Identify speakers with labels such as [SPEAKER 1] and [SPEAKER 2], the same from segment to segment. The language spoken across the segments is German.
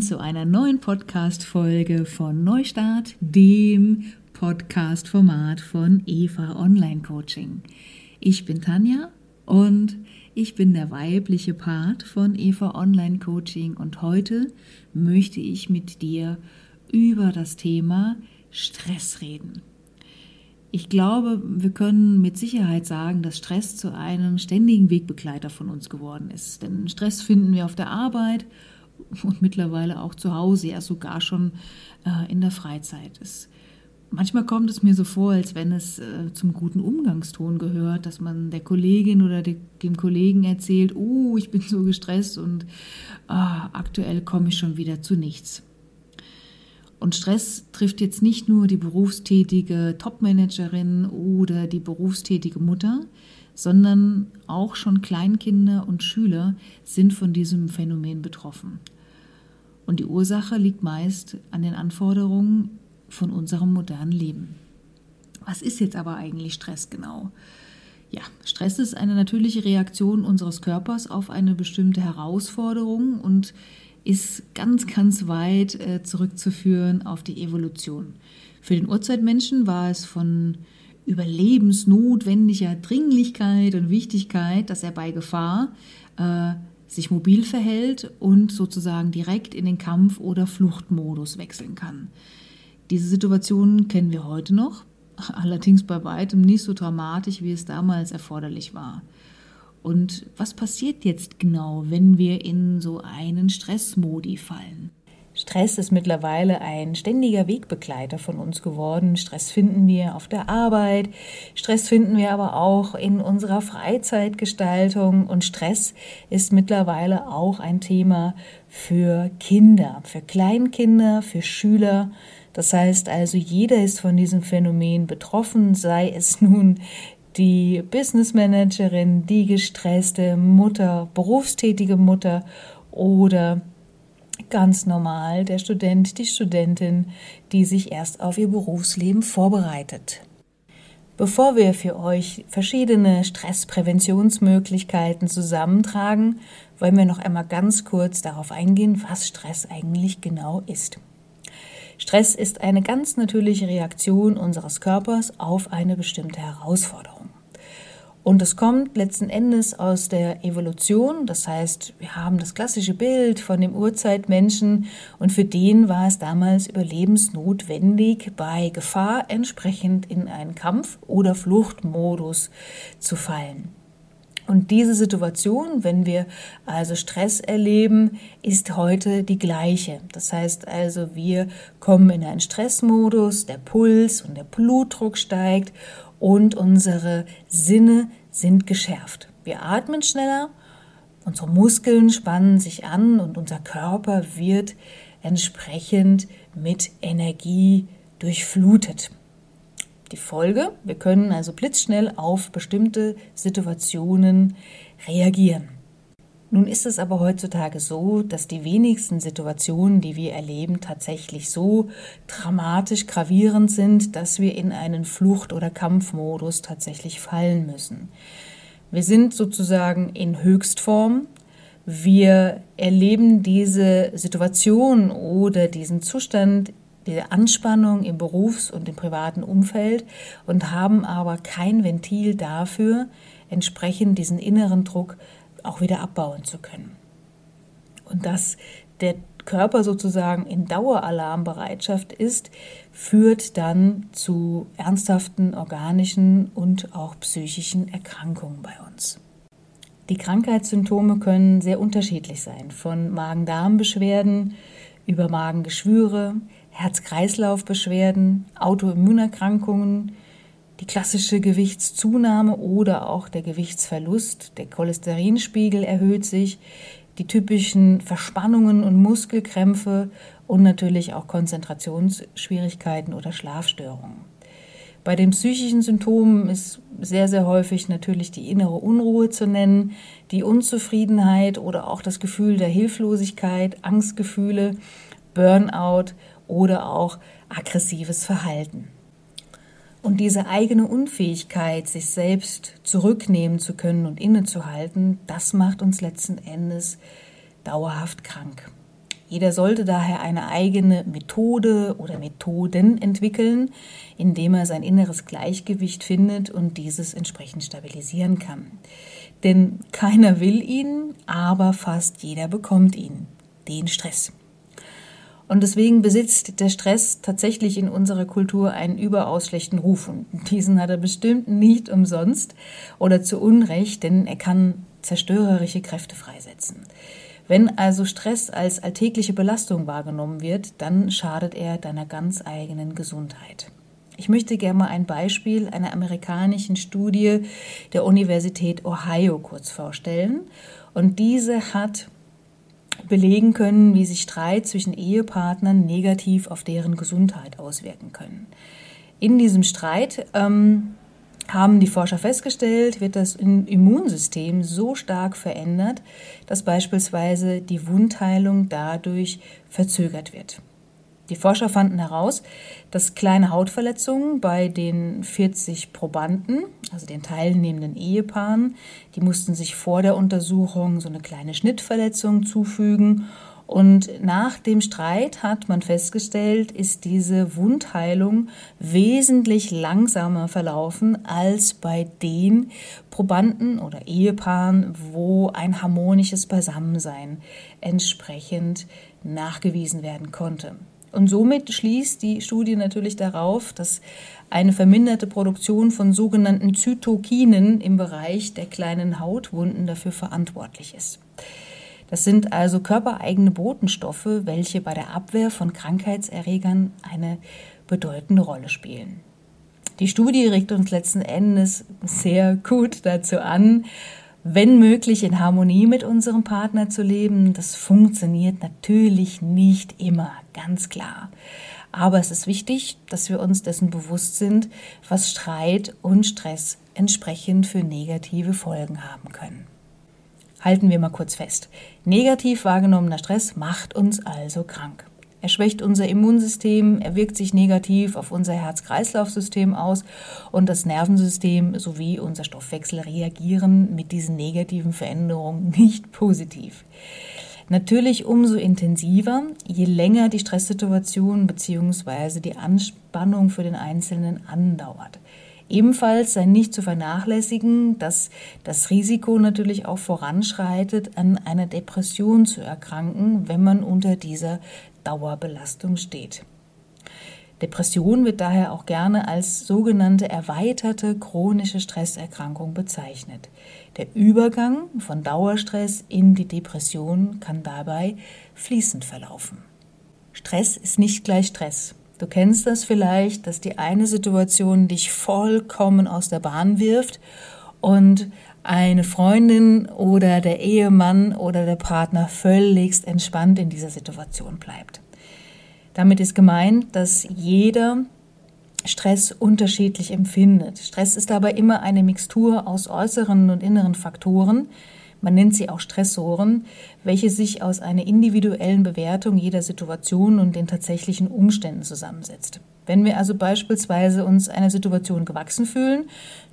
[SPEAKER 1] Zu einer neuen Podcast-Folge von Neustart, dem Podcast-Format von Eva Online Coaching. Ich bin Tanja und ich bin der weibliche Part von Eva Online Coaching und heute möchte ich mit dir über das Thema Stress reden. Ich glaube, wir können mit Sicherheit sagen, dass Stress zu einem ständigen Wegbegleiter von uns geworden ist. Denn Stress finden wir auf der Arbeit und mittlerweile auch zu Hause, ja sogar schon äh, in der Freizeit. Es, manchmal kommt es mir so vor, als wenn es äh, zum guten Umgangston gehört, dass man der Kollegin oder de, dem Kollegen erzählt, oh, ich bin so gestresst und äh, aktuell komme ich schon wieder zu nichts. Und Stress trifft jetzt nicht nur die berufstätige Topmanagerin oder die berufstätige Mutter, sondern auch schon Kleinkinder und Schüler sind von diesem Phänomen betroffen. Und die Ursache liegt meist an den Anforderungen von unserem modernen Leben. Was ist jetzt aber eigentlich Stress genau? Ja, Stress ist eine natürliche Reaktion unseres Körpers auf eine bestimmte Herausforderung und ist ganz, ganz weit äh, zurückzuführen auf die Evolution. Für den Urzeitmenschen war es von überlebensnotwendiger Dringlichkeit und Wichtigkeit, dass er bei Gefahr äh, sich mobil verhält und sozusagen direkt in den Kampf- oder Fluchtmodus wechseln kann. Diese Situation kennen wir heute noch, allerdings bei weitem nicht so dramatisch, wie es damals erforderlich war. Und was passiert jetzt genau, wenn wir in so einen Stressmodi fallen? Stress ist mittlerweile ein ständiger Wegbegleiter von uns geworden. Stress finden wir auf der Arbeit, Stress finden wir aber auch in unserer Freizeitgestaltung und Stress ist mittlerweile auch ein Thema für Kinder, für Kleinkinder, für Schüler. Das heißt also, jeder ist von diesem Phänomen betroffen, sei es nun die Business Managerin, die gestresste Mutter, berufstätige Mutter oder ganz normal der Student, die Studentin, die sich erst auf ihr Berufsleben vorbereitet. Bevor wir für euch verschiedene Stresspräventionsmöglichkeiten zusammentragen, wollen wir noch einmal ganz kurz darauf eingehen, was Stress eigentlich genau ist. Stress ist eine ganz natürliche Reaktion unseres Körpers auf eine bestimmte Herausforderung. Und es kommt letzten Endes aus der Evolution. Das heißt, wir haben das klassische Bild von dem Urzeitmenschen und für den war es damals überlebensnotwendig, bei Gefahr entsprechend in einen Kampf- oder Fluchtmodus zu fallen. Und diese Situation, wenn wir also Stress erleben, ist heute die gleiche. Das heißt also, wir kommen in einen Stressmodus, der Puls und der Blutdruck steigt und unsere Sinne sind geschärft. Wir atmen schneller, unsere Muskeln spannen sich an und unser Körper wird entsprechend mit Energie durchflutet. Die Folge, wir können also blitzschnell auf bestimmte Situationen reagieren. Nun ist es aber heutzutage so, dass die wenigsten Situationen, die wir erleben, tatsächlich so dramatisch gravierend sind, dass wir in einen Flucht- oder Kampfmodus tatsächlich fallen müssen. Wir sind sozusagen in Höchstform. Wir erleben diese Situation oder diesen Zustand diese Anspannung im Berufs- und im privaten Umfeld und haben aber kein Ventil dafür, entsprechend diesen inneren Druck auch wieder abbauen zu können. Und dass der Körper sozusagen in Daueralarmbereitschaft ist, führt dann zu ernsthaften organischen und auch psychischen Erkrankungen bei uns. Die Krankheitssymptome können sehr unterschiedlich sein, von Magen-Darm-Beschwerden über Magengeschwüre, Herz-Kreislauf-Beschwerden, Autoimmunerkrankungen, die klassische Gewichtszunahme oder auch der Gewichtsverlust, der Cholesterinspiegel erhöht sich, die typischen Verspannungen und Muskelkrämpfe und natürlich auch Konzentrationsschwierigkeiten oder Schlafstörungen. Bei den psychischen Symptomen ist sehr, sehr häufig natürlich die innere Unruhe zu nennen, die Unzufriedenheit oder auch das Gefühl der Hilflosigkeit, Angstgefühle, Burnout oder auch aggressives Verhalten. Und diese eigene Unfähigkeit, sich selbst zurücknehmen zu können und innezuhalten, das macht uns letzten Endes dauerhaft krank. Jeder sollte daher eine eigene Methode oder Methoden entwickeln, indem er sein inneres Gleichgewicht findet und dieses entsprechend stabilisieren kann. Denn keiner will ihn, aber fast jeder bekommt ihn, den Stress. Und deswegen besitzt der Stress tatsächlich in unserer Kultur einen überaus schlechten Ruf. Und diesen hat er bestimmt nicht umsonst oder zu Unrecht, denn er kann zerstörerische Kräfte freisetzen. Wenn also Stress als alltägliche Belastung wahrgenommen wird, dann schadet er deiner ganz eigenen Gesundheit. Ich möchte gerne mal ein Beispiel einer amerikanischen Studie der Universität Ohio kurz vorstellen. Und diese hat belegen können, wie sich Streit zwischen Ehepartnern negativ auf deren Gesundheit auswirken können. In diesem Streit ähm, haben die Forscher festgestellt, wird das Immunsystem so stark verändert, dass beispielsweise die Wundheilung dadurch verzögert wird. Die Forscher fanden heraus, dass kleine Hautverletzungen bei den 40 Probanden, also den teilnehmenden Ehepaaren, die mussten sich vor der Untersuchung so eine kleine Schnittverletzung zufügen und nach dem Streit hat man festgestellt, ist diese Wundheilung wesentlich langsamer verlaufen als bei den Probanden oder Ehepaaren, wo ein harmonisches Beisammensein entsprechend nachgewiesen werden konnte. Und somit schließt die Studie natürlich darauf, dass eine verminderte Produktion von sogenannten Zytokinen im Bereich der kleinen Hautwunden dafür verantwortlich ist. Das sind also körpereigene Botenstoffe, welche bei der Abwehr von Krankheitserregern eine bedeutende Rolle spielen. Die Studie regt uns letzten Endes sehr gut dazu an, wenn möglich in Harmonie mit unserem Partner zu leben. Das funktioniert natürlich nicht immer, ganz klar. Aber es ist wichtig, dass wir uns dessen bewusst sind, was Streit und Stress entsprechend für negative Folgen haben können. Halten wir mal kurz fest. Negativ wahrgenommener Stress macht uns also krank. Er schwächt unser Immunsystem, er wirkt sich negativ auf unser Herz-Kreislauf-System aus und das Nervensystem sowie unser Stoffwechsel reagieren mit diesen negativen Veränderungen nicht positiv. Natürlich umso intensiver, je länger die Stresssituation bzw. die Anspannung für den Einzelnen andauert. Ebenfalls sei nicht zu vernachlässigen, dass das Risiko natürlich auch voranschreitet, an einer Depression zu erkranken, wenn man unter dieser Dauerbelastung steht. Depression wird daher auch gerne als sogenannte erweiterte chronische Stresserkrankung bezeichnet. Der Übergang von Dauerstress in die Depression kann dabei fließend verlaufen. Stress ist nicht gleich Stress. Du kennst das vielleicht, dass die eine Situation dich vollkommen aus der Bahn wirft und eine Freundin oder der Ehemann oder der Partner völligst entspannt in dieser Situation bleibt. Damit ist gemeint, dass jeder Stress unterschiedlich empfindet. Stress ist aber immer eine Mixtur aus äußeren und inneren Faktoren, man nennt sie auch Stressoren, welche sich aus einer individuellen Bewertung jeder Situation und den tatsächlichen Umständen zusammensetzt. Wenn wir also beispielsweise uns einer Situation gewachsen fühlen,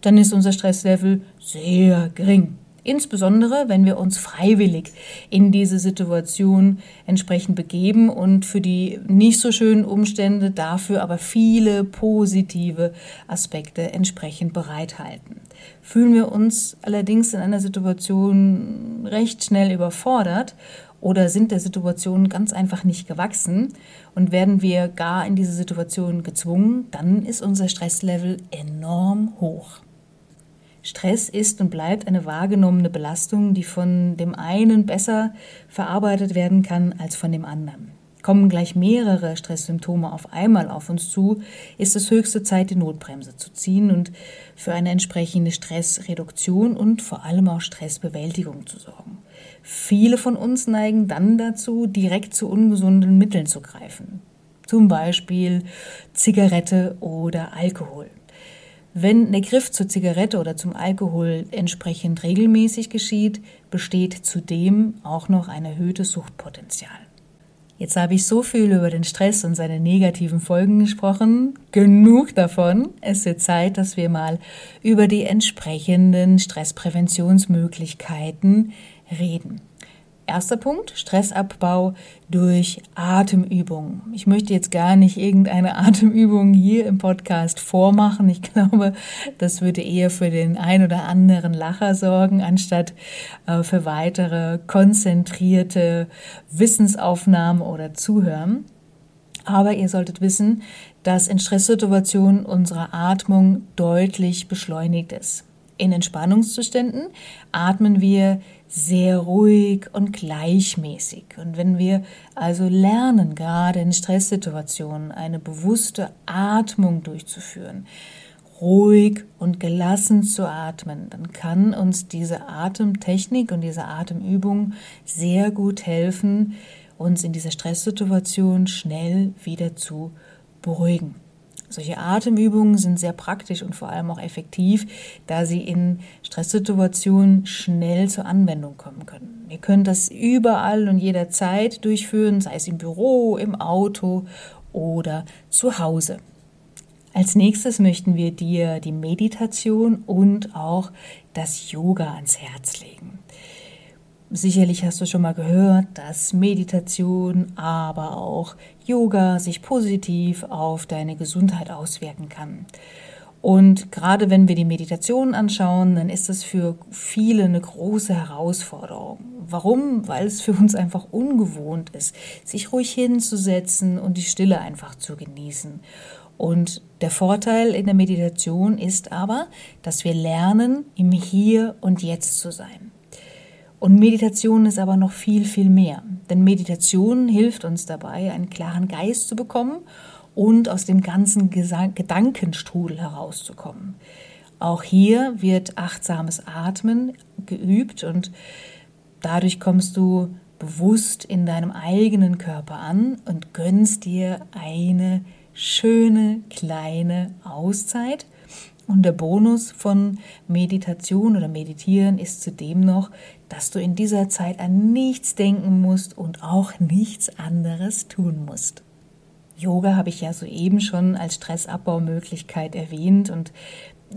[SPEAKER 1] dann ist unser Stresslevel sehr gering. Insbesondere, wenn wir uns freiwillig in diese Situation entsprechend begeben und für die nicht so schönen Umstände dafür aber viele positive Aspekte entsprechend bereithalten. Fühlen wir uns allerdings in einer Situation recht schnell überfordert oder sind der Situation ganz einfach nicht gewachsen und werden wir gar in diese Situation gezwungen, dann ist unser Stresslevel enorm hoch. Stress ist und bleibt eine wahrgenommene Belastung, die von dem einen besser verarbeitet werden kann als von dem anderen. Kommen gleich mehrere Stresssymptome auf einmal auf uns zu, ist es höchste Zeit, die Notbremse zu ziehen und für eine entsprechende Stressreduktion und vor allem auch Stressbewältigung zu sorgen. Viele von uns neigen dann dazu, direkt zu ungesunden Mitteln zu greifen. Zum Beispiel Zigarette oder Alkohol. Wenn der Griff zur Zigarette oder zum Alkohol entsprechend regelmäßig geschieht, besteht zudem auch noch ein erhöhtes Suchtpotenzial. Jetzt habe ich so viel über den Stress und seine negativen Folgen gesprochen. Genug davon. Es wird Zeit, dass wir mal über die entsprechenden Stresspräventionsmöglichkeiten reden. Erster Punkt, Stressabbau durch Atemübungen. Ich möchte jetzt gar nicht irgendeine Atemübung hier im Podcast vormachen. Ich glaube, das würde eher für den ein oder anderen Lacher sorgen, anstatt äh, für weitere konzentrierte Wissensaufnahmen oder Zuhören. Aber ihr solltet wissen, dass in Stresssituationen unsere Atmung deutlich beschleunigt ist. In Entspannungszuständen atmen wir sehr ruhig und gleichmäßig. Und wenn wir also lernen, gerade in Stresssituationen eine bewusste Atmung durchzuführen, ruhig und gelassen zu atmen, dann kann uns diese Atemtechnik und diese Atemübung sehr gut helfen, uns in dieser Stresssituation schnell wieder zu beruhigen. Solche Atemübungen sind sehr praktisch und vor allem auch effektiv, da sie in Stresssituationen schnell zur Anwendung kommen können. Ihr könnt das überall und jederzeit durchführen, sei es im Büro, im Auto oder zu Hause. Als nächstes möchten wir dir die Meditation und auch das Yoga ans Herz legen. Sicherlich hast du schon mal gehört, dass Meditation, aber auch Yoga sich positiv auf deine Gesundheit auswirken kann. Und gerade wenn wir die Meditation anschauen, dann ist das für viele eine große Herausforderung. Warum? Weil es für uns einfach ungewohnt ist, sich ruhig hinzusetzen und die Stille einfach zu genießen. Und der Vorteil in der Meditation ist aber, dass wir lernen, im Hier und Jetzt zu sein. Und Meditation ist aber noch viel, viel mehr. Denn Meditation hilft uns dabei, einen klaren Geist zu bekommen und aus dem ganzen Gedankenstrudel herauszukommen. Auch hier wird achtsames Atmen geübt und dadurch kommst du bewusst in deinem eigenen Körper an und gönnst dir eine schöne kleine Auszeit und der Bonus von Meditation oder Meditieren ist zudem noch, dass du in dieser Zeit an nichts denken musst und auch nichts anderes tun musst. Yoga habe ich ja soeben schon als Stressabbaumöglichkeit erwähnt und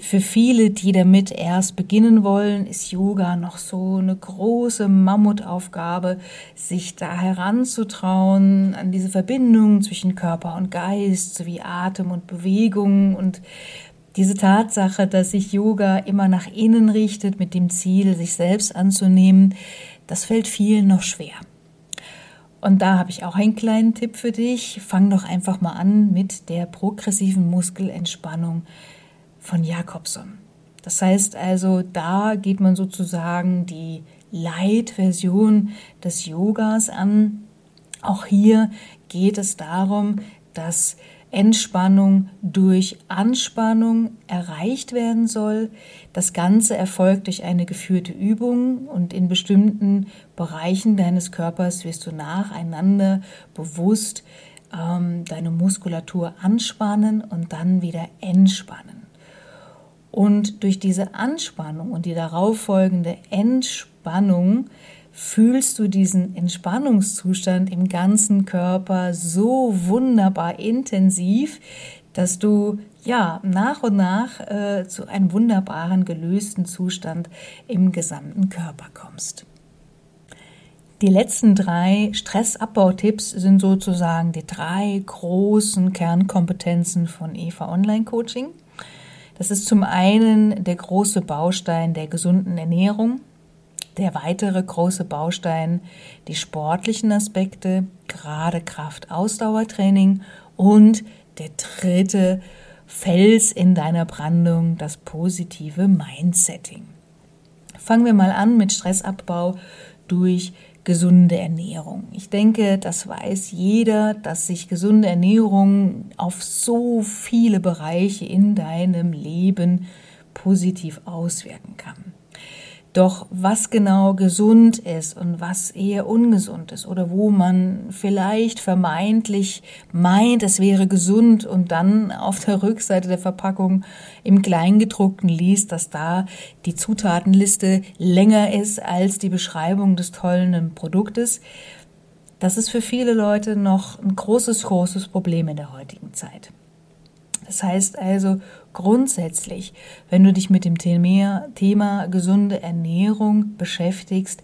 [SPEAKER 1] für viele, die damit erst beginnen wollen, ist Yoga noch so eine große Mammutaufgabe, sich da heranzutrauen an diese Verbindung zwischen Körper und Geist sowie Atem und Bewegung und diese Tatsache, dass sich Yoga immer nach innen richtet mit dem Ziel, sich selbst anzunehmen, das fällt vielen noch schwer. Und da habe ich auch einen kleinen Tipp für dich. Fang doch einfach mal an mit der progressiven Muskelentspannung von Jakobson. Das heißt also, da geht man sozusagen die Light-Version des Yogas an. Auch hier geht es darum, dass Entspannung durch Anspannung erreicht werden soll. Das Ganze erfolgt durch eine geführte Übung und in bestimmten Bereichen deines Körpers wirst du nacheinander bewusst ähm, deine Muskulatur anspannen und dann wieder entspannen. Und durch diese Anspannung und die darauffolgende Entspannung fühlst du diesen Entspannungszustand im ganzen Körper so wunderbar intensiv, dass du ja nach und nach äh, zu einem wunderbaren gelösten Zustand im gesamten Körper kommst. Die letzten drei Stressabbautipps sind sozusagen die drei großen Kernkompetenzen von Eva Online Coaching. Das ist zum einen der große Baustein der gesunden Ernährung, der weitere große Baustein die sportlichen Aspekte, gerade Kraft-Ausdauertraining und der dritte Fels in deiner Brandung, das positive Mindsetting. Fangen wir mal an mit Stressabbau durch gesunde Ernährung. Ich denke, das weiß jeder, dass sich gesunde Ernährung auf so viele Bereiche in deinem Leben positiv auswirken kann. Doch was genau gesund ist und was eher ungesund ist oder wo man vielleicht vermeintlich meint, es wäre gesund und dann auf der Rückseite der Verpackung im Kleingedruckten liest, dass da die Zutatenliste länger ist als die Beschreibung des tollen Produktes, das ist für viele Leute noch ein großes, großes Problem in der heutigen Zeit. Das heißt also grundsätzlich, wenn du dich mit dem Thema, Thema gesunde Ernährung beschäftigst,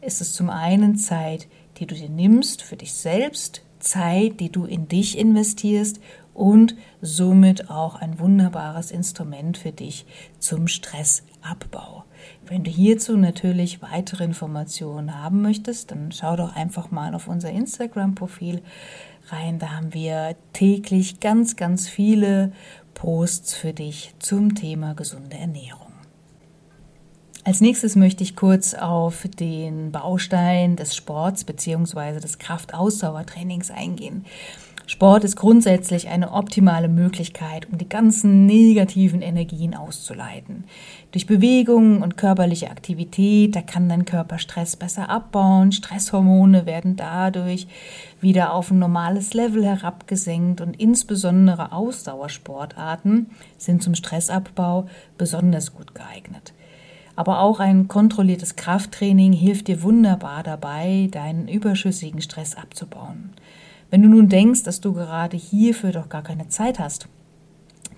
[SPEAKER 1] ist es zum einen Zeit, die du dir nimmst für dich selbst, Zeit, die du in dich investierst und somit auch ein wunderbares Instrument für dich zum Stressabbau. Wenn du hierzu natürlich weitere Informationen haben möchtest, dann schau doch einfach mal auf unser Instagram-Profil rein. Da haben wir täglich ganz, ganz viele Posts für dich zum Thema gesunde Ernährung. Als nächstes möchte ich kurz auf den Baustein des Sports bzw. des Kraftausdauertrainings eingehen. Sport ist grundsätzlich eine optimale Möglichkeit, um die ganzen negativen Energien auszuleiten. Durch Bewegung und körperliche Aktivität, da kann dein Körper Stress besser abbauen, Stresshormone werden dadurch wieder auf ein normales Level herabgesenkt und insbesondere Ausdauersportarten sind zum Stressabbau besonders gut geeignet. Aber auch ein kontrolliertes Krafttraining hilft dir wunderbar dabei, deinen überschüssigen Stress abzubauen. Wenn du nun denkst, dass du gerade hierfür doch gar keine Zeit hast,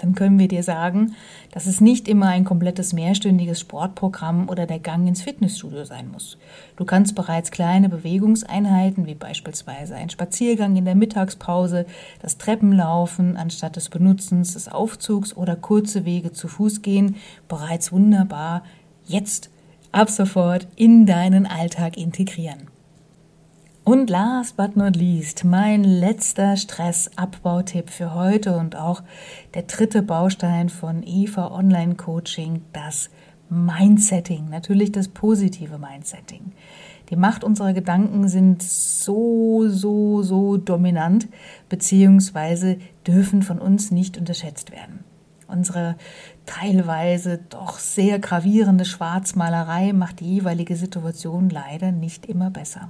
[SPEAKER 1] dann können wir dir sagen, dass es nicht immer ein komplettes mehrstündiges Sportprogramm oder der Gang ins Fitnessstudio sein muss. Du kannst bereits kleine Bewegungseinheiten, wie beispielsweise ein Spaziergang in der Mittagspause, das Treppenlaufen anstatt des Benutzens des Aufzugs oder kurze Wege zu Fuß gehen, bereits wunderbar jetzt ab sofort in deinen Alltag integrieren. Und last but not least, mein letzter Stressabbau-Tipp für heute und auch der dritte Baustein von Eva Online Coaching, das Mindsetting, natürlich das positive Mindsetting. Die Macht unserer Gedanken sind so, so, so dominant, beziehungsweise dürfen von uns nicht unterschätzt werden. Unsere teilweise doch sehr gravierende Schwarzmalerei macht die jeweilige Situation leider nicht immer besser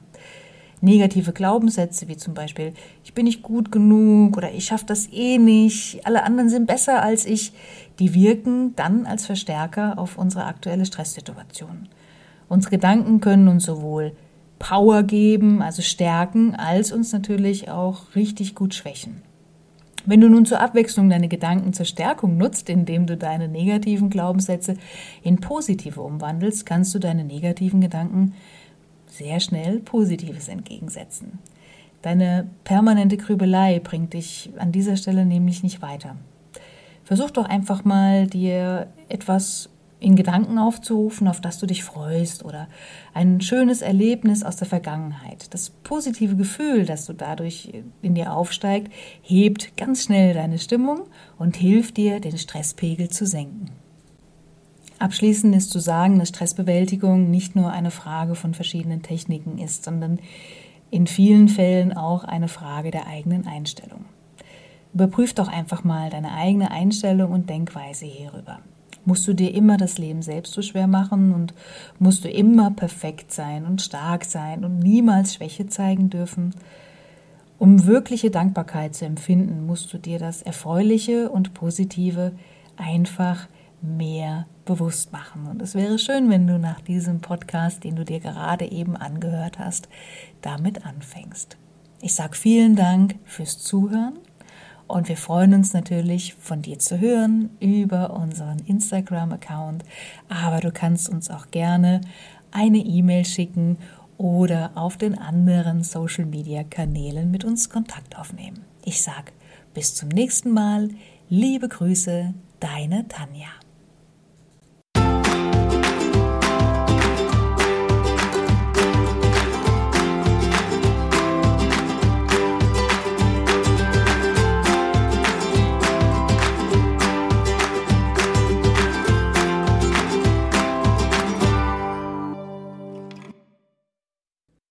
[SPEAKER 1] negative Glaubenssätze, wie zum Beispiel, ich bin nicht gut genug oder ich schaffe das eh nicht, alle anderen sind besser als ich, die wirken dann als Verstärker auf unsere aktuelle Stresssituation. Unsere Gedanken können uns sowohl Power geben, also stärken, als uns natürlich auch richtig gut schwächen. Wenn du nun zur Abwechslung deine Gedanken zur Stärkung nutzt, indem du deine negativen Glaubenssätze in positive umwandelst, kannst du deine negativen Gedanken sehr schnell Positives entgegensetzen. Deine permanente Grübelei bringt dich an dieser Stelle nämlich nicht weiter. Versuch doch einfach mal, dir etwas in Gedanken aufzurufen, auf das du dich freust oder ein schönes Erlebnis aus der Vergangenheit. Das positive Gefühl, das du dadurch in dir aufsteigt, hebt ganz schnell deine Stimmung und hilft dir, den Stresspegel zu senken. Abschließend ist zu sagen, dass Stressbewältigung nicht nur eine Frage von verschiedenen Techniken ist, sondern in vielen Fällen auch eine Frage der eigenen Einstellung. Überprüf doch einfach mal deine eigene Einstellung und Denkweise hierüber. Musst du dir immer das Leben selbst so schwer machen und musst du immer perfekt sein und stark sein und niemals Schwäche zeigen dürfen? Um wirkliche Dankbarkeit zu empfinden, musst du dir das Erfreuliche und Positive einfach mehr bewusst machen. Und es wäre schön, wenn du nach diesem Podcast, den du dir gerade eben angehört hast, damit anfängst. Ich sage vielen Dank fürs Zuhören und wir freuen uns natürlich von dir zu hören über unseren Instagram-Account. Aber du kannst uns auch gerne eine E-Mail schicken oder auf den anderen Social-Media-Kanälen mit uns Kontakt aufnehmen. Ich sage bis zum nächsten Mal. Liebe Grüße, deine Tanja.